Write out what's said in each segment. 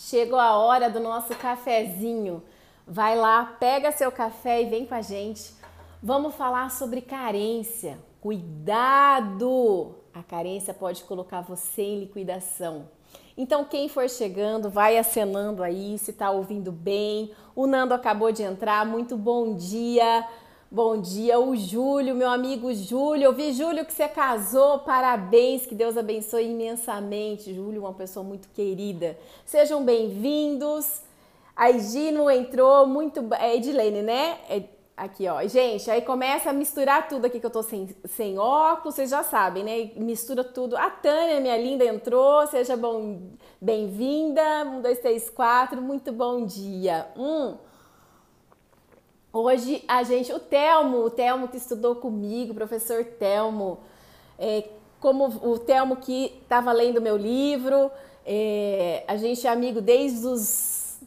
Chegou a hora do nosso cafezinho. Vai lá, pega seu café e vem com a gente. Vamos falar sobre carência. Cuidado! A carência pode colocar você em liquidação. Então, quem for chegando, vai acenando aí, se tá ouvindo bem. O Nando acabou de entrar, muito bom dia. Bom dia, o Júlio, meu amigo Júlio. Eu vi, Júlio, que você casou. Parabéns, que Deus abençoe imensamente. Júlio, uma pessoa muito querida. Sejam bem-vindos. A Edino entrou muito. É Edilene, né? É, aqui, ó. Gente, aí começa a misturar tudo aqui que eu tô sem, sem óculos, vocês já sabem, né? Mistura tudo. A Tânia, minha linda, entrou. Seja bom, bem-vinda. Um, dois, três, quatro. Muito bom dia. Hum. Hoje a gente, o Telmo, o Telmo que estudou comigo, o professor Telmo, é, como o Telmo que estava lendo meu livro, é, a gente é amigo desde os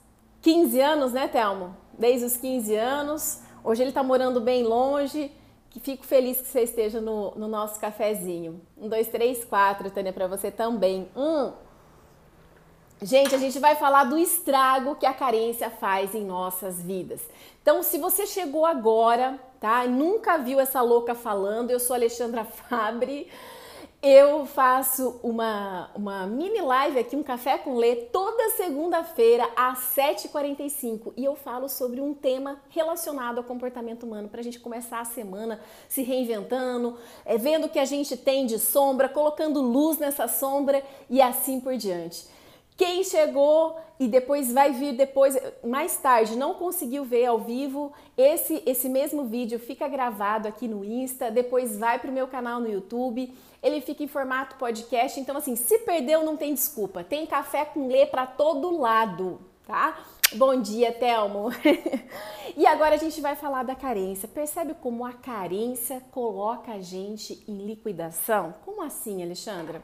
15 anos, né, Telmo? Desde os 15 anos. Hoje ele está morando bem longe. Que fico feliz que você esteja no, no nosso cafezinho. Um, dois, três, quatro, Tânia, para você também. Um. Gente, a gente vai falar do estrago que a carência faz em nossas vidas. Então, se você chegou agora, tá? Nunca viu essa louca falando, eu sou Alexandra Fabre. Eu faço uma, uma mini live aqui, um café com lê, toda segunda-feira às 7h45 e eu falo sobre um tema relacionado ao comportamento humano para a gente começar a semana se reinventando, é, vendo o que a gente tem de sombra, colocando luz nessa sombra e assim por diante. Quem chegou e depois vai vir depois, mais tarde, não conseguiu ver ao vivo, esse, esse mesmo vídeo fica gravado aqui no Insta, depois vai para o meu canal no YouTube, ele fica em formato podcast, então assim, se perdeu não tem desculpa, tem café com lê para todo lado, tá? Bom dia, Telmo. e agora a gente vai falar da carência. Percebe como a carência coloca a gente em liquidação? Como assim, Alexandra?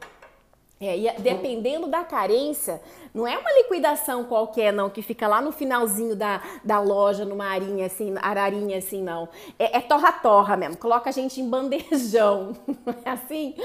É, e dependendo da carência, não é uma liquidação qualquer, não, que fica lá no finalzinho da, da loja, numa arinha assim, ararinha assim, não. É torra-torra mesmo, coloca a gente em bandejão, não é assim?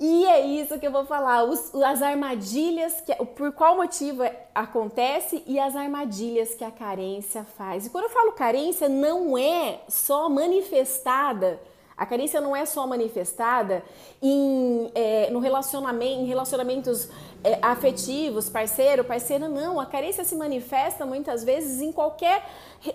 E é isso que eu vou falar, os, as armadilhas, que, por qual motivo acontece e as armadilhas que a carência faz. E quando eu falo carência, não é só manifestada a carência não é só manifestada em, é, no relacionamento, em relacionamentos é, afetivos, parceiro, parceira, não. A carência se manifesta muitas vezes em qualquer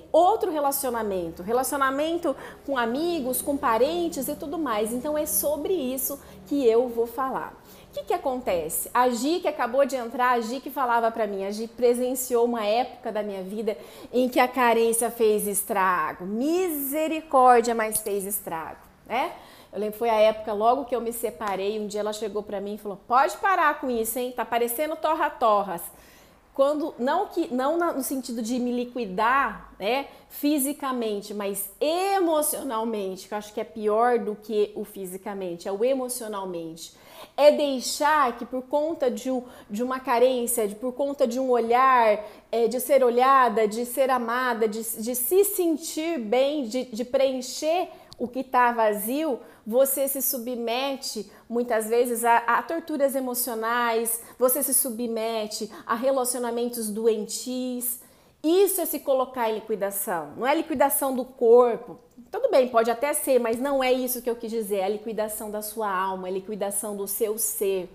outro relacionamento, relacionamento com amigos, com parentes e tudo mais. Então é sobre isso que eu vou falar. O que, que acontece? A Gi, que acabou de entrar, a Gi que falava para mim, a Gi presenciou uma época da minha vida em que a carência fez estrago. Misericórdia, mas fez estrago né? Eu lembro foi a época logo que eu me separei, um dia ela chegou para mim e falou: "Pode parar com isso, hein? Tá parecendo torra-torras". Quando não que não no sentido de me liquidar, né, fisicamente, mas emocionalmente, que eu acho que é pior do que o fisicamente, é o emocionalmente. É deixar que por conta de, de uma carência, de, por conta de um olhar, é, de ser olhada, de ser amada, de, de se sentir bem, de, de preencher o que está vazio, você se submete muitas vezes a, a, torturas emocionais, você se submete a relacionamentos doentios. Isso é se colocar em liquidação. Não é liquidação do corpo. Tudo bem, pode até ser, mas não é isso que eu quis dizer. É a liquidação da sua alma, é a liquidação do seu ser.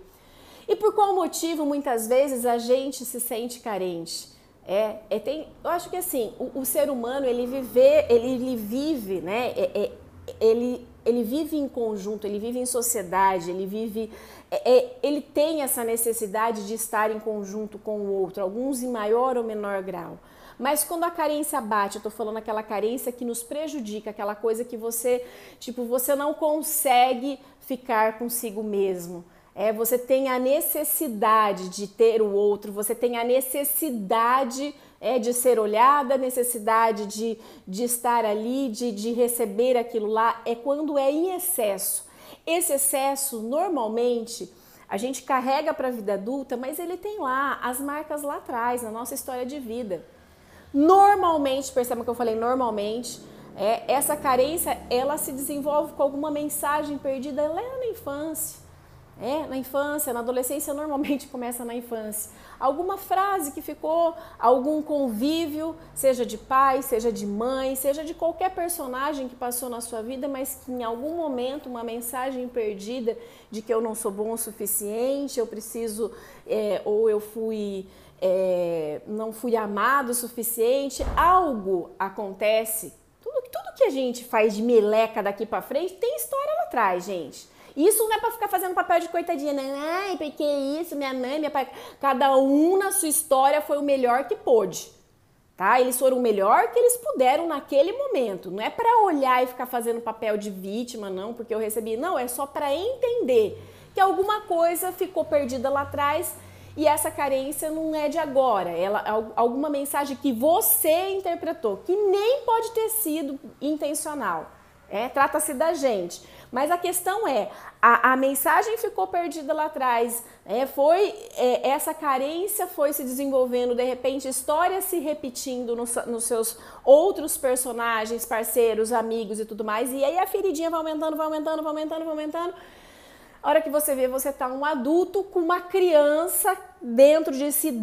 E por qual motivo muitas vezes a gente se sente carente? É, é tem, eu acho que assim, o, o ser humano ele vive, ele, ele vive, né? É, é, ele, ele vive em conjunto, ele vive em sociedade, ele vive. É, é, ele tem essa necessidade de estar em conjunto com o outro, alguns em maior ou menor grau. Mas quando a carência bate, eu tô falando aquela carência que nos prejudica, aquela coisa que você, tipo, você não consegue ficar consigo mesmo. É, você tem a necessidade de ter o outro, você tem a necessidade é de ser olhada, necessidade de, de estar ali, de, de receber aquilo lá, é quando é em excesso. Esse excesso, normalmente, a gente carrega para a vida adulta, mas ele tem lá as marcas lá atrás, na nossa história de vida. Normalmente, perceba que eu falei normalmente, é, essa carência ela se desenvolve com alguma mensagem perdida lá na infância É, na infância, na adolescência, normalmente começa na infância. Alguma frase que ficou, algum convívio, seja de pai, seja de mãe, seja de qualquer personagem que passou na sua vida, mas que em algum momento uma mensagem perdida de que eu não sou bom o suficiente, eu preciso, é, ou eu fui, é, não fui amado o suficiente, algo acontece. Tudo, tudo que a gente faz de meleca daqui para frente tem história lá atrás, gente. Isso não é para ficar fazendo papel de coitadinha, né? Ai, porque isso, minha mãe, minha pai. Cada um na sua história foi o melhor que pôde. Tá? Eles foram o melhor que eles puderam naquele momento. Não é para olhar e ficar fazendo papel de vítima, não, porque eu recebi. Não, é só para entender que alguma coisa ficou perdida lá atrás e essa carência não é de agora. Ela alguma mensagem que você interpretou, que nem pode ter sido intencional. É, trata-se da gente. Mas a questão é, a, a mensagem ficou perdida lá atrás, é, foi é, essa carência foi se desenvolvendo, de repente histórias se repetindo no, nos seus outros personagens, parceiros, amigos e tudo mais, e aí a feridinha vai aumentando, vai aumentando, vai aumentando, vai aumentando. A hora que você vê, você tá um adulto com uma criança dentro de si,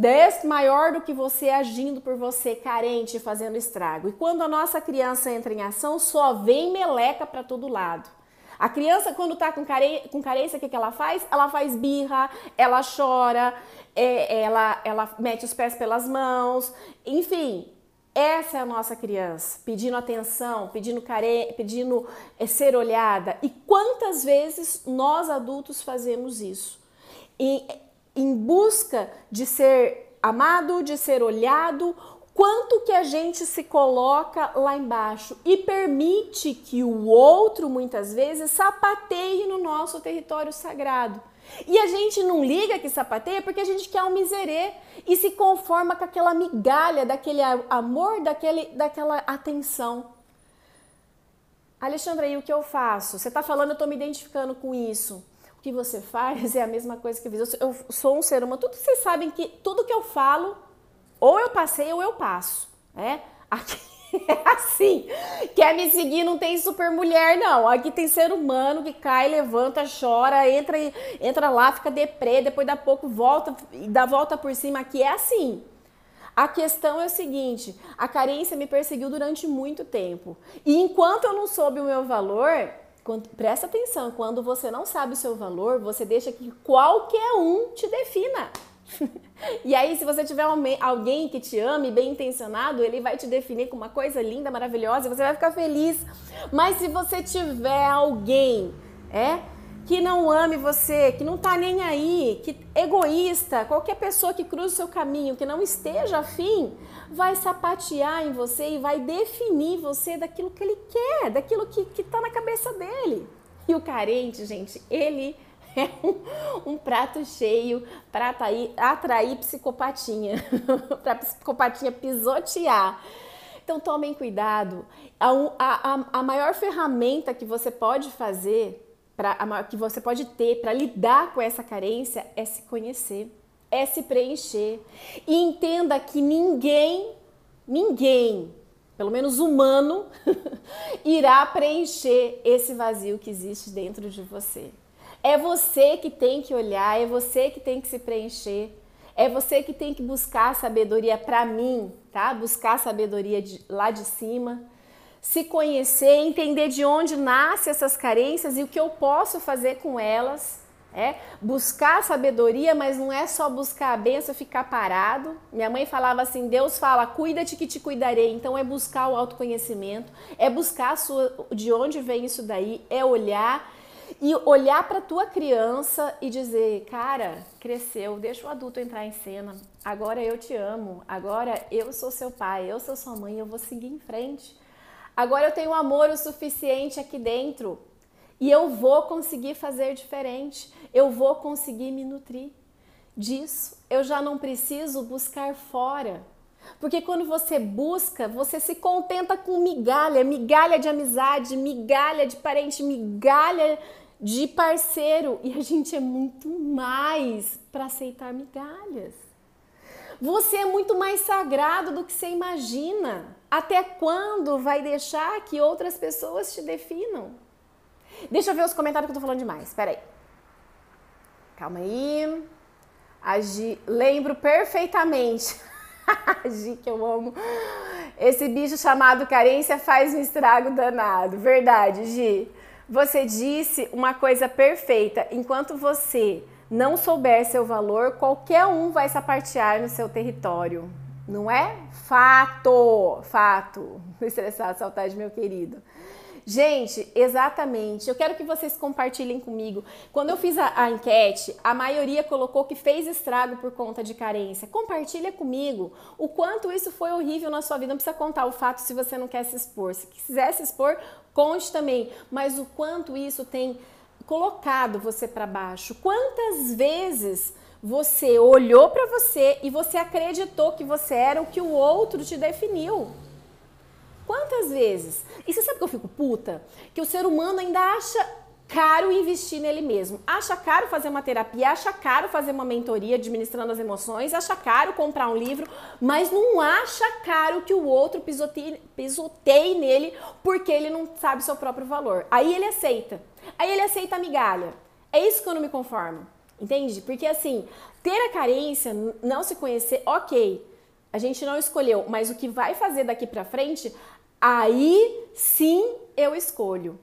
maior do que você, agindo por você, carente, fazendo estrago. E quando a nossa criança entra em ação, só vem meleca para todo lado. A criança, quando está com, care... com carência, o que, que ela faz? Ela faz birra, ela chora, é, ela, ela mete os pés pelas mãos, enfim. Essa é a nossa criança, pedindo atenção, pedindo, care... pedindo é, ser olhada. E quantas vezes nós adultos fazemos isso? E, em busca de ser amado, de ser olhado, quanto que a gente se coloca lá embaixo e permite que o outro muitas vezes sapateie no nosso território sagrado. E a gente não liga que sapateia porque a gente quer um miserê e se conforma com aquela migalha daquele amor, daquele, daquela atenção. Alexandra, e o que eu faço? Você está falando, eu estou me identificando com isso. O que você faz é a mesma coisa que eu fiz. Eu sou um ser humano. Tudo vocês sabem que tudo que eu falo ou eu passei ou eu passo, né? Aqui é assim. Quer me seguir, não tem super mulher, não. Aqui tem ser humano que cai, levanta, chora, entra, entra lá, fica deprê, depois da pouco volta e dá volta por cima. Aqui é assim. A questão é o seguinte: a carência me perseguiu durante muito tempo. E enquanto eu não soube o meu valor, quando, presta atenção, quando você não sabe o seu valor, você deixa que qualquer um te defina. E aí, se você tiver alguém que te ame, bem intencionado, ele vai te definir com uma coisa linda, maravilhosa, você vai ficar feliz. Mas se você tiver alguém, é, que não ame você, que não tá nem aí, que egoísta, qualquer pessoa que cruze o seu caminho, que não esteja afim, vai sapatear em você e vai definir você daquilo que ele quer, daquilo que, que tá na cabeça dele. E o carente, gente, ele é um, um prato cheio para atrair, atrair psicopatinha, para psicopatinha pisotear. Então tomem cuidado. A, a, a maior ferramenta que você pode fazer, pra, que você pode ter para lidar com essa carência é se conhecer, é se preencher. E entenda que ninguém, ninguém, pelo menos humano, irá preencher esse vazio que existe dentro de você. É você que tem que olhar, é você que tem que se preencher. É você que tem que buscar sabedoria para mim, tá? Buscar sabedoria de, lá de cima, se conhecer, entender de onde nascem essas carências e o que eu posso fazer com elas. É buscar sabedoria, mas não é só buscar a benção ficar parado. Minha mãe falava assim: Deus fala, cuida-te que te cuidarei. Então é buscar o autoconhecimento, é buscar sua, de onde vem isso daí, é olhar e olhar para tua criança e dizer, cara, cresceu, deixa o adulto entrar em cena. Agora eu te amo. Agora eu sou seu pai, eu sou sua mãe, eu vou seguir em frente. Agora eu tenho amor o suficiente aqui dentro e eu vou conseguir fazer diferente. Eu vou conseguir me nutrir disso. Eu já não preciso buscar fora. Porque quando você busca, você se contenta com migalha, migalha de amizade, migalha de parente, migalha de parceiro. E a gente é muito mais para aceitar migalhas. Você é muito mais sagrado do que você imagina. Até quando vai deixar que outras pessoas te definam? Deixa eu ver os comentários que eu tô falando demais. Espera aí. calma aí. Agi, lembro perfeitamente. Agi, que eu amo. Esse bicho chamado carência faz um estrago danado. Verdade, Gi. Você disse uma coisa perfeita. Enquanto você não souber seu valor, qualquer um vai sapatear no seu território. Não é? Fato! Fato! Estressado, saudade, meu querido. Gente, exatamente. Eu quero que vocês compartilhem comigo. Quando eu fiz a, a, enquete, a maioria colocou que fez estrago por conta de carência. Compartilha comigo o quanto isso foi horrível na sua vida. Não precisa contar o fato se você não quer se expor. Se quiser se expor, conte também. Mas o quanto isso tem colocado você para baixo. Quantas vezes você olhou para você e você acreditou que você era o que o outro te definiu? Quantas vezes? E você sabe que eu fico puta? Que o ser humano ainda acha caro investir nele mesmo. Acha caro fazer uma terapia, acha caro fazer uma mentoria administrando as emoções, acha caro comprar um livro, mas não acha caro que o outro pisoteie, pisoteie nele porque ele não sabe seu próprio valor. Aí ele aceita. Aí ele aceita a migalha. É isso que eu não me conformo. Entende? Porque assim, ter a carência, não se conhecer, ok. A gente não escolheu, mas o que vai fazer daqui para frente, aí sim eu escolho.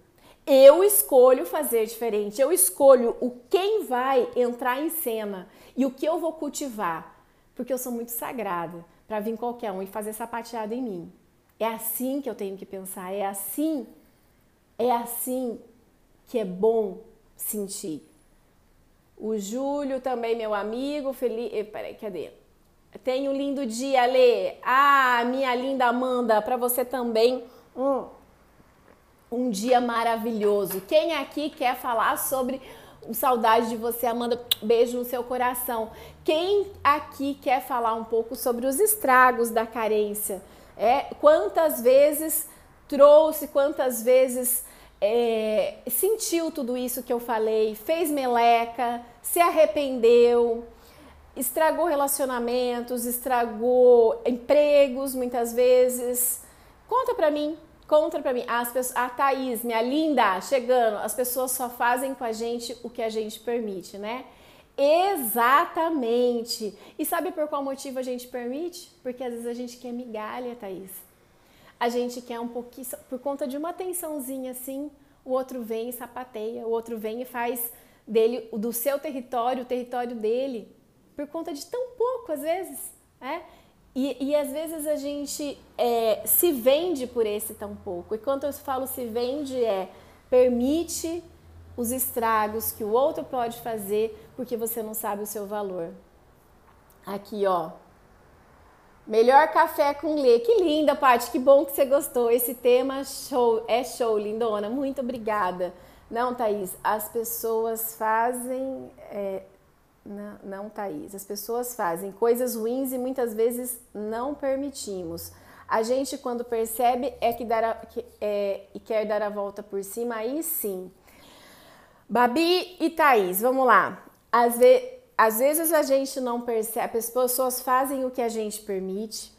Eu escolho fazer diferente, eu escolho o quem vai entrar em cena e o que eu vou cultivar, porque eu sou muito sagrada para vir qualquer um e fazer sapateado em mim. É assim que eu tenho que pensar, é assim, é assim que é bom sentir. O Júlio também, meu amigo, feliz. Eh, peraí, cadê? Tenha um lindo dia, Lê. Ah, minha linda Amanda, para você também. Um, um dia maravilhoso. Quem aqui quer falar sobre saudade de você, Amanda? Beijo no seu coração. Quem aqui quer falar um pouco sobre os estragos da carência? É, quantas vezes trouxe, quantas vezes é, sentiu tudo isso que eu falei, fez meleca, se arrependeu, estragou relacionamentos, estragou empregos muitas vezes. Conta pra mim, conta pra mim. As pessoas, a Thaís, minha linda, chegando, as pessoas só fazem com a gente o que a gente permite, né? Exatamente. E sabe por qual motivo a gente permite? Porque às vezes a gente quer migalha, Thaís a gente quer um pouquinho, por conta de uma atençãozinha assim, o outro vem e sapateia, o outro vem e faz dele, do seu território, o território dele, por conta de tão pouco às vezes, né? E, e às vezes a gente é, se vende por esse tão pouco. E quando eu falo se vende, é permite os estragos que o outro pode fazer porque você não sabe o seu valor. Aqui, ó, Melhor café com lê. Que linda, Paty. Que bom que você gostou. Esse tema show, é show, lindona. Muito obrigada. Não, Thaís, as pessoas fazem. É, não, não, Thaís. As pessoas fazem coisas ruins e muitas vezes não permitimos. A gente, quando percebe, é que, dar a, que é, e quer dar a volta por cima, aí sim. Babi e Thaís, vamos lá. Às vezes às vezes a gente não percebe, as pessoas fazem o que a gente permite,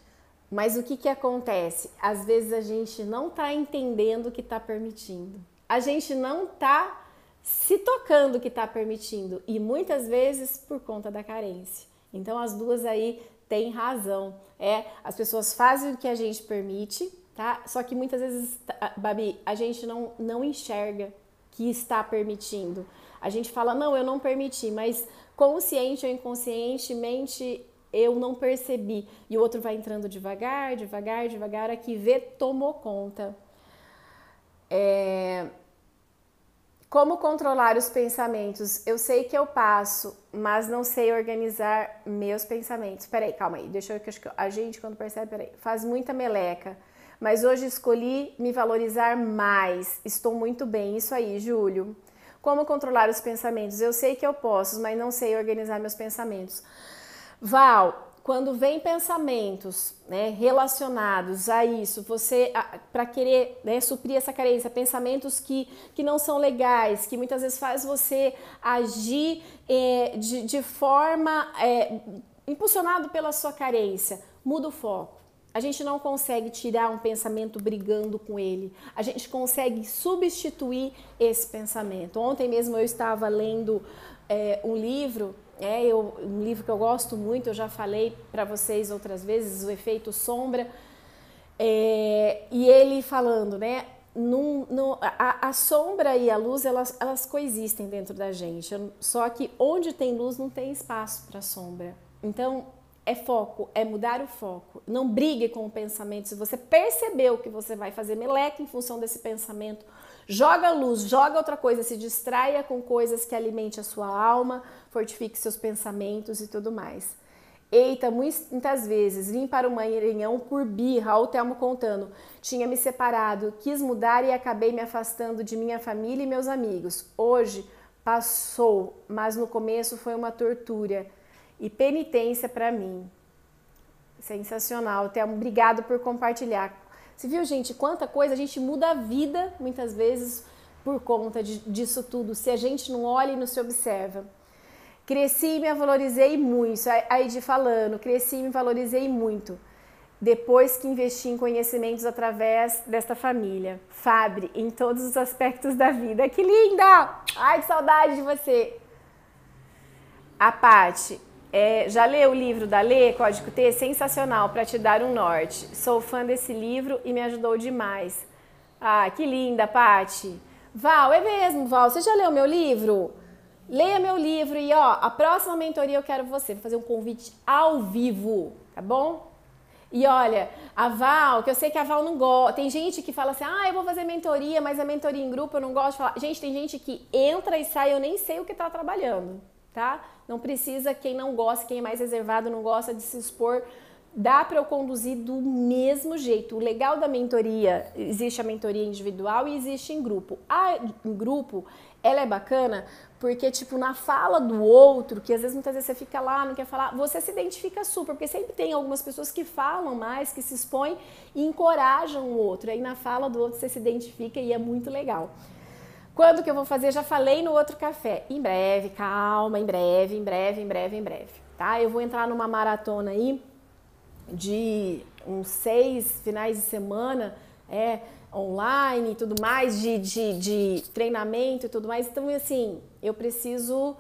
mas o que, que acontece? Às vezes a gente não está entendendo o que está permitindo. A gente não está se tocando que está permitindo e muitas vezes por conta da carência. Então as duas aí têm razão. É, as pessoas fazem o que a gente permite, tá? Só que muitas vezes, Babi, a gente não, não enxerga que está permitindo. A gente fala, não, eu não permiti, mas consciente ou inconscientemente eu não percebi. E o outro vai entrando devagar, devagar, devagar, aqui vê, tomou conta. É... Como controlar os pensamentos? Eu sei que eu passo, mas não sei organizar meus pensamentos. Peraí, calma aí, deixa eu que a gente quando percebe, peraí, faz muita meleca. Mas hoje escolhi me valorizar mais. Estou muito bem. Isso aí, Júlio. Como controlar os pensamentos? Eu sei que eu posso, mas não sei organizar meus pensamentos. Val, quando vem pensamentos né, relacionados a isso, você para querer né, suprir essa carência, pensamentos que, que não são legais, que muitas vezes faz você agir é, de, de forma é, impulsionado pela sua carência, muda o foco. A gente não consegue tirar um pensamento brigando com ele. A gente consegue substituir esse pensamento. Ontem mesmo eu estava lendo é, um livro, é eu, um livro que eu gosto muito, eu já falei para vocês outras vezes, o efeito sombra, é, e ele falando, né? Num, num, a, a, sombra e a luz elas, elas coexistem dentro da gente, só que onde tem luz não tem espaço para sombra. Então é foco, é mudar o foco. Não brigue com o pensamento. Se você percebeu que você vai fazer meleca em função desse pensamento, joga luz, joga outra coisa, se distraia com coisas que alimente a sua alma, fortifique seus pensamentos e tudo mais. Eita, muitas vezes vim para o Maranhão por birra, o Telmo contando. Tinha me separado, quis mudar e acabei me afastando de minha família e meus amigos. Hoje passou, mas no começo foi uma tortura e penitência para mim. Sensacional, Telmo. Obrigado por compartilhar. Você viu, gente, quanta coisa a gente muda a vida muitas vezes por conta de, disso tudo, se a gente não olha e não se observa. Cresci e me valorizei muito. A Edi falando, cresci e me valorizei muito. Depois que investi em conhecimentos através desta família. Fabre, em todos os aspectos da vida. Que linda! Ai, que saudade de você! A Pati, é, já leu o livro da Lê, Código T? Sensacional, para te dar um norte. Sou fã desse livro e me ajudou demais. Ah, que linda, Pati. Val, é mesmo, Val. Você já leu meu livro? Leia meu livro e ó, a próxima mentoria eu quero você. Vou fazer um convite ao vivo, tá bom? E olha, a Val, que eu sei que a Val não gosta. Tem gente que fala assim: ah, eu vou fazer mentoria, mas a mentoria em grupo eu não gosto de falar. Gente, tem gente que entra e sai, eu nem sei o que tá trabalhando, tá? Não precisa, quem não gosta, quem é mais reservado, não gosta de se expor, dá para eu conduzir do mesmo jeito. O legal da mentoria, existe a mentoria individual e existe em grupo. A em grupo, ela é bacana porque, tipo, na fala do outro, que às vezes muitas vezes você fica lá, não quer falar, você se identifica super, porque sempre tem algumas pessoas que falam mais, que se expõem e encorajam o outro. Aí na fala do outro você se identifica e é muito legal. Quando que eu vou fazer? Já falei no outro café. Em breve, calma, em breve, em breve, em breve, em breve. Tá? Eu vou entrar numa maratona aí de uns seis finais de semana, é, online e tudo mais, de, de, de treinamento e tudo mais. Então, assim, eu preciso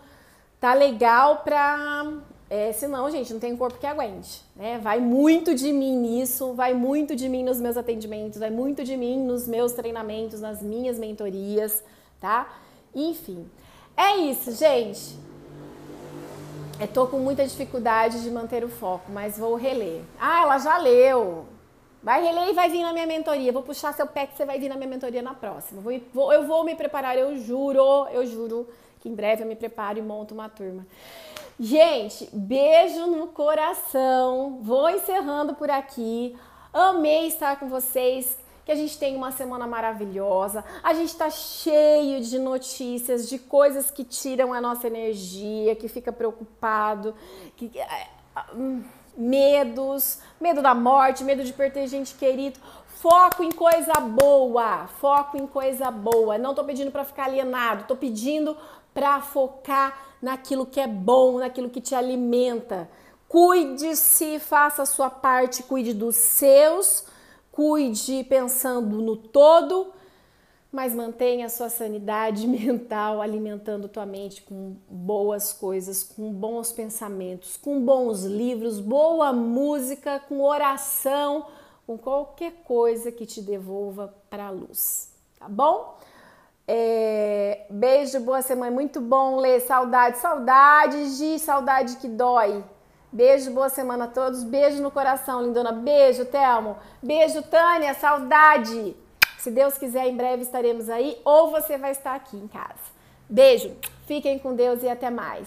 tá legal pra. É, senão, gente, não tem corpo que aguente. Né? Vai muito de mim nisso, vai muito de mim nos meus atendimentos, vai muito de mim nos meus treinamentos, nas minhas mentorias tá? Enfim, é isso, gente. Eu tô com muita dificuldade de manter o foco, mas vou reler. Ah, ela já leu. Vai reler e vai vir na minha mentoria. Vou puxar seu pé que você vai vir na minha mentoria na próxima. Vou, eu vou me preparar, eu juro, eu juro que em breve eu me preparo e monto uma turma. Gente, beijo no coração. Vou encerrando por aqui. Amei estar com vocês que a gente tem uma semana maravilhosa. A gente está cheio de notícias, de coisas que tiram a nossa energia, que fica preocupado, que, é, hum, medos, medo da morte, medo de perder gente querida. Foco em coisa boa, foco em coisa boa. Não tô pedindo para ficar alienado, tô pedindo para focar naquilo que é bom, naquilo que te alimenta. Cuide-se, faça a sua parte, cuide dos seus cuide pensando no todo, mas mantenha a sua sanidade mental alimentando tua mente com boas coisas, com bons pensamentos, com bons livros, boa música, com oração, com qualquer coisa que te devolva para a luz, tá bom? É, beijo, boa semana, muito bom ler, saudade, saudade de saudade que dói, Beijo, boa semana a todos. Beijo no coração, lindona. Beijo, Telmo. Beijo, Tânia. Saudade. Se Deus quiser, em breve estaremos aí ou você vai estar aqui em casa. Beijo. Fiquem com Deus e até mais.